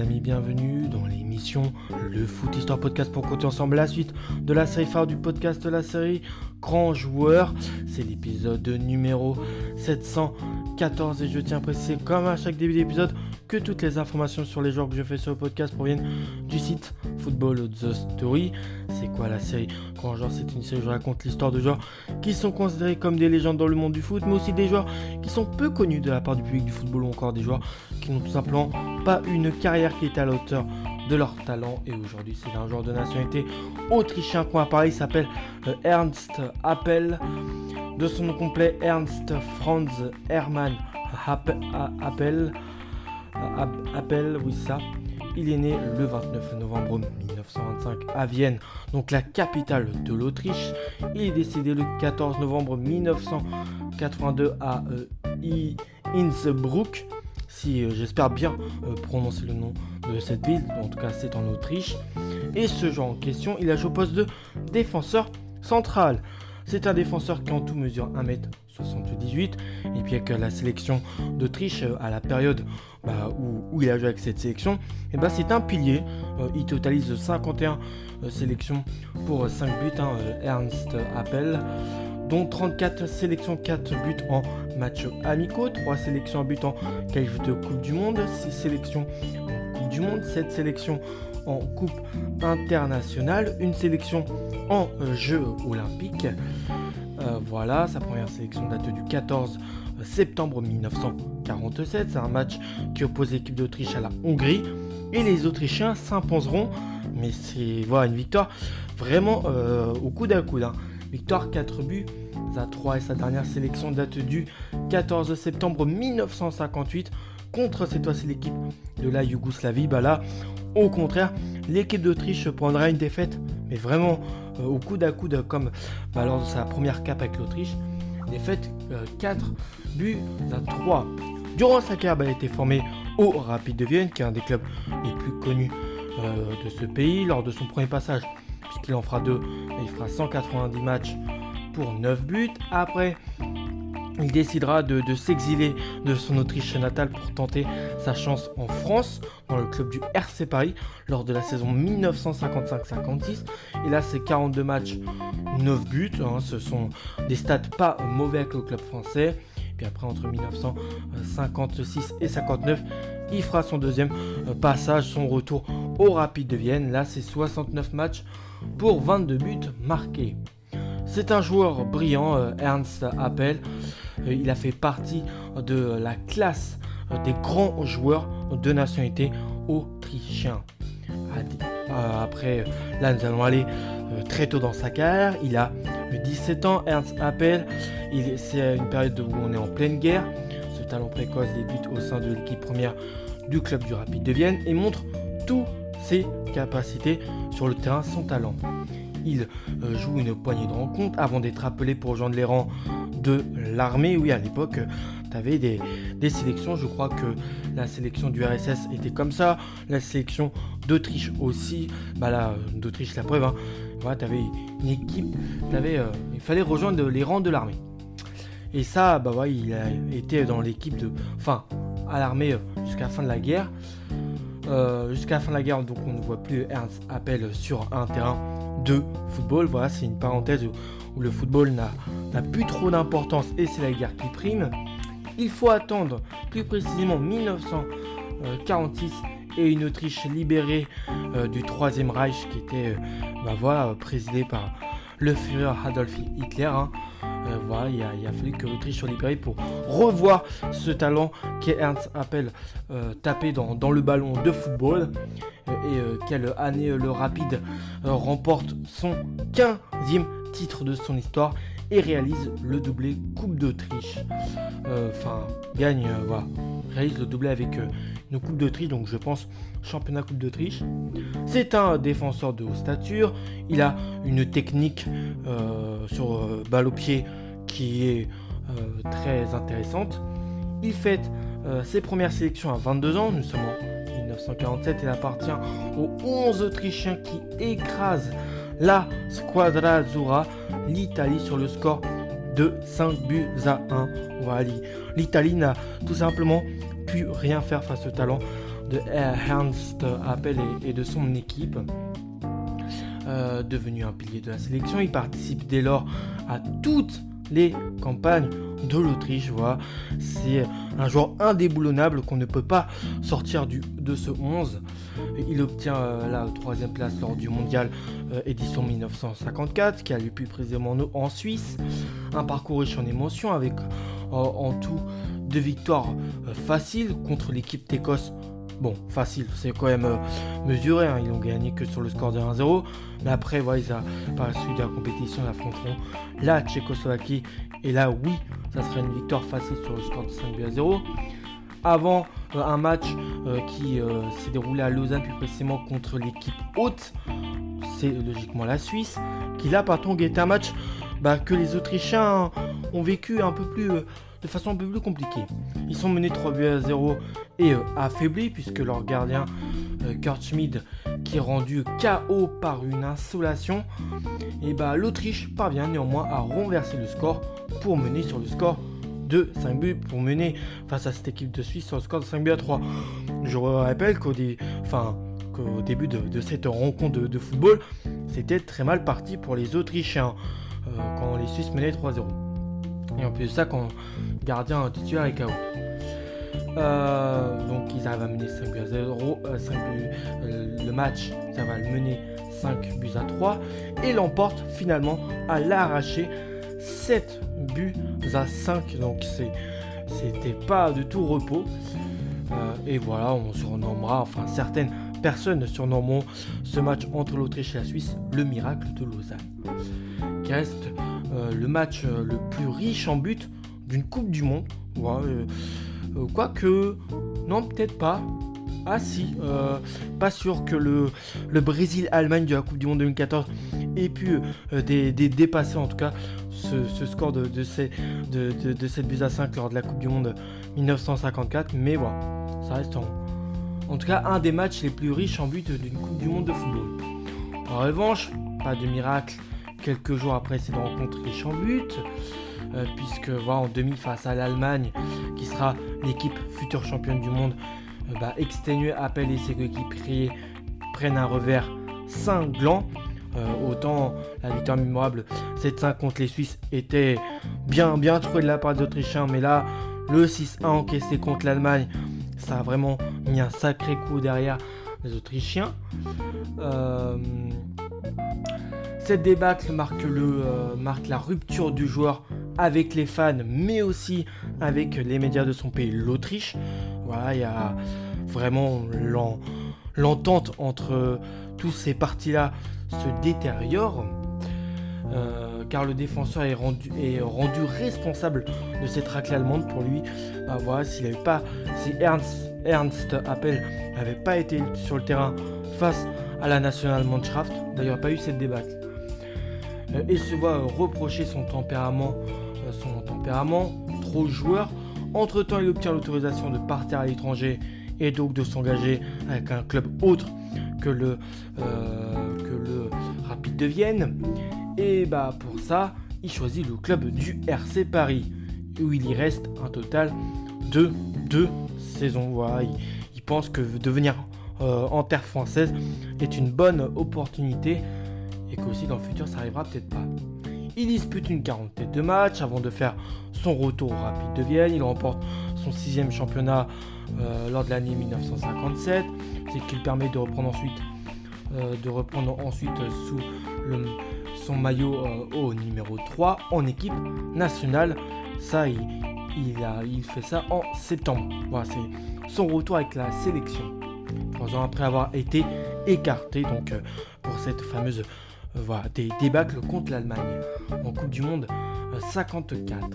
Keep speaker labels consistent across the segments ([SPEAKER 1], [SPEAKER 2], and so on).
[SPEAKER 1] amis, bienvenue dans l'émission Le Foot Histoire Podcast pour compter ensemble la suite de la série phare du podcast la série Grand Joueur. C'est l'épisode numéro 714 et je tiens à préciser comme à chaque début d'épisode toutes les informations sur les joueurs que je fais sur le podcast proviennent du site Football The Story. C'est quoi la série? Grand Joueur C'est une série où je raconte l'histoire de joueurs qui sont considérés comme des légendes dans le monde du foot, mais aussi des joueurs qui sont peu connus de la part du public du football ou encore des joueurs qui n'ont tout simplement pas une carrière qui est à la hauteur de leur talent. Et aujourd'hui, c'est un joueur de nationalité autrichien qu'on Paris, s'appelle euh, Ernst Appel. De son nom complet, Ernst Franz Hermann Appel. Appel, oui ça. Il est né le 29 novembre 1925 à Vienne, donc la capitale de l'Autriche. Il est décédé le 14 novembre 1982 à euh, Innsbruck si euh, j'espère bien euh, prononcer le nom de cette ville, en tout cas c'est en Autriche. Et ce genre en question, il a joué au poste de défenseur central. C'est un défenseur qui en tout mesure 1m78 et puis avec la sélection d'Autriche euh, à la période bah, où, il a joué avec cette sélection, bah, c'est un pilier. il totalise 51 sélections pour 5 buts, hein, Ernst Appel dont 34 sélections, 4 buts en matchs amicaux, 3 sélections en but en qualif de Coupe du Monde, 6 sélections en Du Monde, 7 sélections en Coupe internationale, une sélection en euh, Jeux olympiques. Euh, voilà, sa première sélection date du 14 septembre 1947. C'est un match qui oppose l'équipe d'Autriche à la Hongrie. Et les Autrichiens s'imposeront, mais c'est voilà, une victoire vraiment euh, au coude à coude. Hein. Victoire 4 buts à 3 et sa dernière sélection date du 14 septembre 1958 contre cette fois-ci l'équipe de la Yougoslavie. Bah là, au contraire, l'équipe d'Autriche prendra une défaite, mais vraiment euh, au coude à coude comme bah, lors de sa première cape avec l'Autriche. Défaite 4 euh, buts à 3. Durant sa carrière, bah, elle a été formée au Rapid de Vienne, qui est un des clubs les plus connus euh, de ce pays. Lors de son premier passage puisqu'il en fera deux. Il fera 190 matchs pour 9 buts. Après, il décidera de, s'exiler de son Autriche natale pour tenter sa chance en France, dans le club du RC Paris, lors de la saison 1955-56. Et là, c'est 42 matchs, 9 buts. Hein. ce sont des stats pas mauvais avec le club français. Puis après, entre 1956 et 59, il fera son deuxième euh, passage, son retour au Rapide de Vienne. Là, c'est 69 matchs pour 22 buts marqués. C'est un joueur brillant, euh, Ernst Appel. Euh, il a fait partie de la classe des grands joueurs de nationalité autrichien. Après, là, nous allons aller très tôt dans sa carrière. Il a 17 ans, Ernst Appel. C'est une période où on est en pleine guerre. Ce talent précoce débute au sein de l'équipe première du club du Rapide de Vienne et montre tous ses capacités sur le terrain, son talent. Il euh, joue une poignée de rencontres avant d'être appelé pour rejoindre les rangs de l'armée. Oui, à l'époque, tu avais des, sélections. Je crois que la sélection du RSS était comme ça. La sélection d'Autriche aussi. Bah là, d'Autriche, la preuve. Hein. tu avais une équipe. Euh, il fallait rejoindre les rangs de l'armée. Et ça, bah ouais, il a été dans l'équipe de. Enfin, à l'armée euh, jusqu'à la fin de la guerre. Jusqu'à la fin de la guerre, donc on ne voit plus Ernst Appel sur un terrain de football. Voilà, c'est une parenthèse où, le football n'a plus trop d'importance et c'est la guerre qui prime. Il faut attendre plus précisément 1946 et une Autriche libérée euh, du Troisième Reich qui était bah voilà, présidée par le Führer Adolf Hitler. Hein. Euh, voilà, il a, fallu que l'Autriche soit libérée pour revoir ce talent qu'est Ernst Appel euh, tapé dans, le ballon de football. Euh, et quelle année le Rapide remporte son 15e titre de son histoire et réalise le doublé Coupe d'Autriche. Enfin, gagne, voilà, réalise le doublé avec une Coupe d'Autriche, donc je pense championnat Coupe d'Autriche. C'est un défenseur de haute stature, il a une technique sur balle au pied qui est euh, très intéressante. Il fête euh, ses premières sélections à 22 ans, nous sommes 1947, il appartient aux 11 Autrichiens qui écrasent la Squadra Azzurra, l'Italie sur le score de 5 buts à 1. Voilà, L'Italie n'a tout simplement pu rien faire face au talent de Ernst Appel et, de son équipe. devenu un pilier de la sélection, il participe dès lors à toutes les campagnes de l'Autriche. Voilà. C'est un joueur indéboulonnable qu'on ne peut pas sortir du, de ce 11. Il obtient euh, la troisième place lors du mondial euh, édition 1954, qui a eu plus précisément en Suisse. Un parcours riche en émotions avec euh, en tout deux victoires faciles contre l'équipe d'Écosse Bon, facile, c'est quand même euh, mesuré. Hein. Ils n'ont gagné que sur le score de 1-0. Mais après, voilà, ils par la suite de la compétition, ils affronteront la Tchécoslovaquie. Et là, oui, ça serait une victoire facile sur le score de 5 0. Avant euh, un match euh, qui s'est déroulé à Lausanne, plus précisément contre l'équipe haute, c'est logiquement la Suisse, qui là, par contre, était un match bah, que les Autrichiens ont vécu un peu plus de façon un peu plus compliquée. Ils sont menés 3 buts à 0 et euh, affaiblis puisque leur gardien euh, Kurt Schmid qui est rendu KO par une insolation, et bah l'Autriche parvient néanmoins à renverser le score pour mener sur le score de 5 buts pour mener face à cette équipe de Suisse sur le score de 5 buts à 3. Je rappelle qu'au enfin, début de, cette rencontre de, football, c'était très mal parti pour les Autrichiens euh, quand les Suisses menaient 3-0. Et en plus de ça, quand gardien titulaire est KO. Euh, donc ils arrivent à mener 5 buts à 0, 5 euh, euh, le match, ça va le mener 5 buts à 3 et l'emporte finalement à l'arracher 7 buts à 5. Donc c'était pas du tout repos. et voilà, on surnommera, enfin certaines personnes surnommeront ce match entre l'Autriche et la Suisse le miracle de Lausanne. Le match le plus riche en buts d'une Coupe du Monde. Euh, euh, quoique, non, peut-être pas. Ah si, euh, pas sûr que le, le Brésil-Allemagne de la Coupe du Monde 2014 ait pu dépasser en tout cas ce, score de, ces, de, de, 7 buts à 5 lors de la Coupe du Monde 1954. Mais voilà, ça reste en, en tout cas un des matchs les plus riches en buts d'une Coupe du Monde de football. En revanche, pas de miracle quelques jours après cette rencontre riche en buts. Euh, puisque voilà, en demi face à l'Allemagne, qui sera l'équipe future championne du monde, euh, bah, exténué appelle et ses coéquipiers prennent un revers cinglant. Euh, autant la victoire mémorable 7-5 contre les Suisses était bien, bien trouvé de la part des Autrichiens, mais là, le 6-1 encaissé contre l'Allemagne, ça a vraiment mis un sacré coup derrière les Autrichiens. Cette débâcle marque, le, marque la rupture du joueur avec les fans, mais aussi avec les médias de son pays, l'Autriche. Voilà, il y a vraiment l'entente entre tous ces partis-là se détériore. Euh, car le défenseur est rendu, est rendu responsable de cette raclée allemande pour lui. Bah voilà, s'il pas, si Ernst, Ernst Appel n'avait pas été sur le terrain face à la Nationalmannschaft, d'ailleurs pas eu cette débâcle, euh, et se voit reprocher son tempérament son tempérament, trop joueur. Entre-temps, il obtient l'autorisation de partir à l'étranger et donc de s'engager avec un club autre que le, euh, que le Rapide de Vienne. Et bah pour ça, il choisit le club du RC Paris, où il y reste un total de deux saisons. Voilà, il, pense que devenir euh, en terre française est une bonne opportunité et qu'aussi dans le futur ça arrivera peut-être pas. Il dispute une quarantaine de matchs avant de faire son retour au Rapide de Vienne. Il remporte son sixième championnat euh, lors de l'année 1957, ce qui lui permet de reprendre ensuite, euh, de reprendre ensuite sous son maillot euh, au numéro 3 en équipe nationale. Ça, il, il, fait ça en septembre. Voilà, c'est son retour avec la sélection. Trois ans après avoir été écarté donc pour cette fameuse voilà, des débâcles contre l'Allemagne en Coupe du Monde 54. Euh,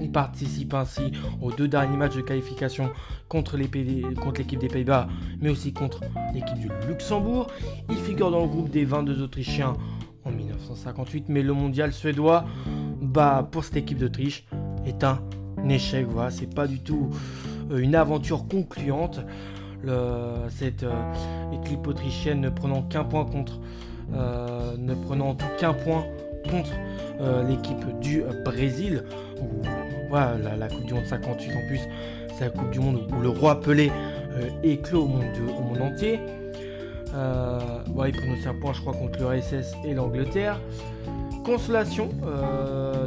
[SPEAKER 1] Il participe ainsi aux deux derniers matchs de qualification contre l'équipe des Pays-Bas, mais aussi contre l'équipe du Luxembourg. Il figure dans le groupe des 22 Autrichiens en 1958, mais le mondial suédois, bah, pour cette équipe d'Autriche, est un échec. Voilà, c'est pas du tout euh, une aventure concluante. cette équipe autrichienne ne prenant qu'un point contre euh, ne prenant qu'un point contre euh, l'équipe du Brésil, où voilà, la, Coupe du Monde 58 en plus, c'est la Coupe du Monde où le roi Pelé éclot au monde, au monde entier. il prend aussi un point, je crois, contre le RSS et l'Angleterre. Consolation,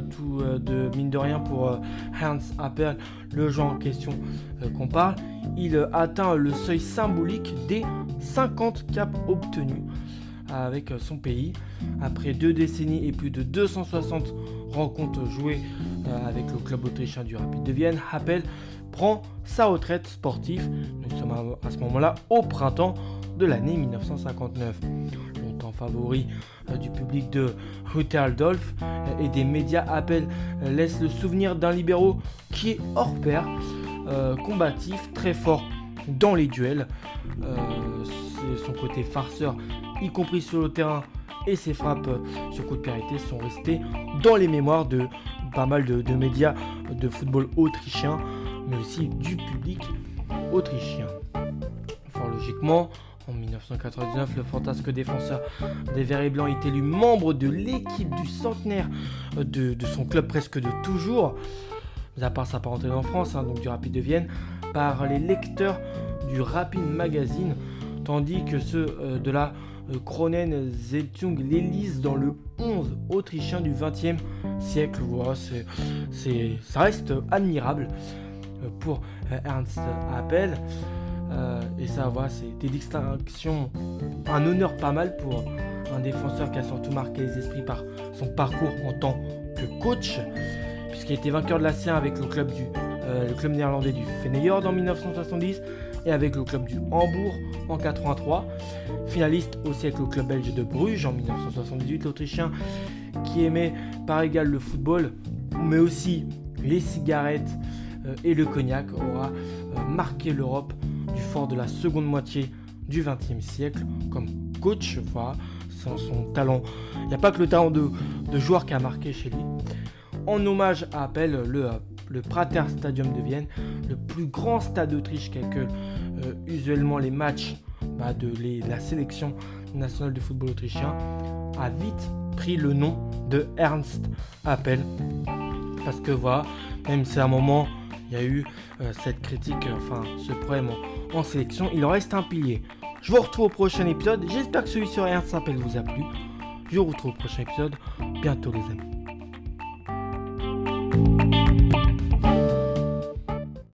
[SPEAKER 1] tout de mine de rien pour Hans Appel, le joueur en question qu'on parle. Il atteint le seuil symbolique des 50 caps obtenus avec son pays. Après deux décennies et plus de 260 rencontres jouées euh, avec le club autrichien du Rapid de Vienne, Happel prend sa retraite sportive. Nous sommes à ce moment-là au printemps de l'année 1959. Longtemps favori euh, du public de Rutterdolf euh, et des médias, Appel laisse le souvenir d'un libéraux qui est hors pair, combatif, très fort dans les duels. son côté farceur y compris sur le terrain, et ses frappes sur coup de périté sont restées dans les mémoires de pas mal de, médias de football autrichien, mais aussi du public autrichien. Fort logiquement, en 1999, le fantasque défenseur des Verts et Blancs est élu membre de l'équipe du centenaire de, son club presque de toujours, à part sa parenté en France, hein, donc du Rapide de Vienne, par les lecteurs du Rapid Magazine, tandis que ceux euh, de la Kronen Zeitung l'élise dans le 11 autrichien du 20e siècle. Voilà, ça reste admirable euh, pour euh, Ernst Appel. Euh, et ça, voilà, c'est des distinctions, un honneur pas mal pour un défenseur qui a surtout marqué les esprits par son parcours en tant que coach, puisqu'il était vainqueur de la C1 avec le club, le club néerlandais du Feyenoord en 1970 et avec le club du Hambourg en 83. Finaliste aussi avec le club belge de Bruges en 1978, l'Autrichien qui aimait par égal le football, mais aussi les cigarettes euh, et le cognac, aura euh, marqué l'Europe du fort de la seconde moitié du XXe siècle comme coach. Voilà, sans son talent. Il n'y a pas que le talent de, joueur qui a marqué chez lui. En hommage à Appel, le le Prater Stadium de Vienne, le plus grand stade d'Autriche que euh, usuellement les matchs bah, de, la sélection nationale de football autrichien, a vite pris le nom de Ernst Appel. Parce que voilà, même si à un moment il y a eu euh, cette critique, enfin ce problème en, sélection, il en reste un pilier. Je vous retrouve au prochain épisode. J'espère que celui sur Ernst Appel vous a plu. Je vous retrouve au prochain épisode. Bientôt les amis.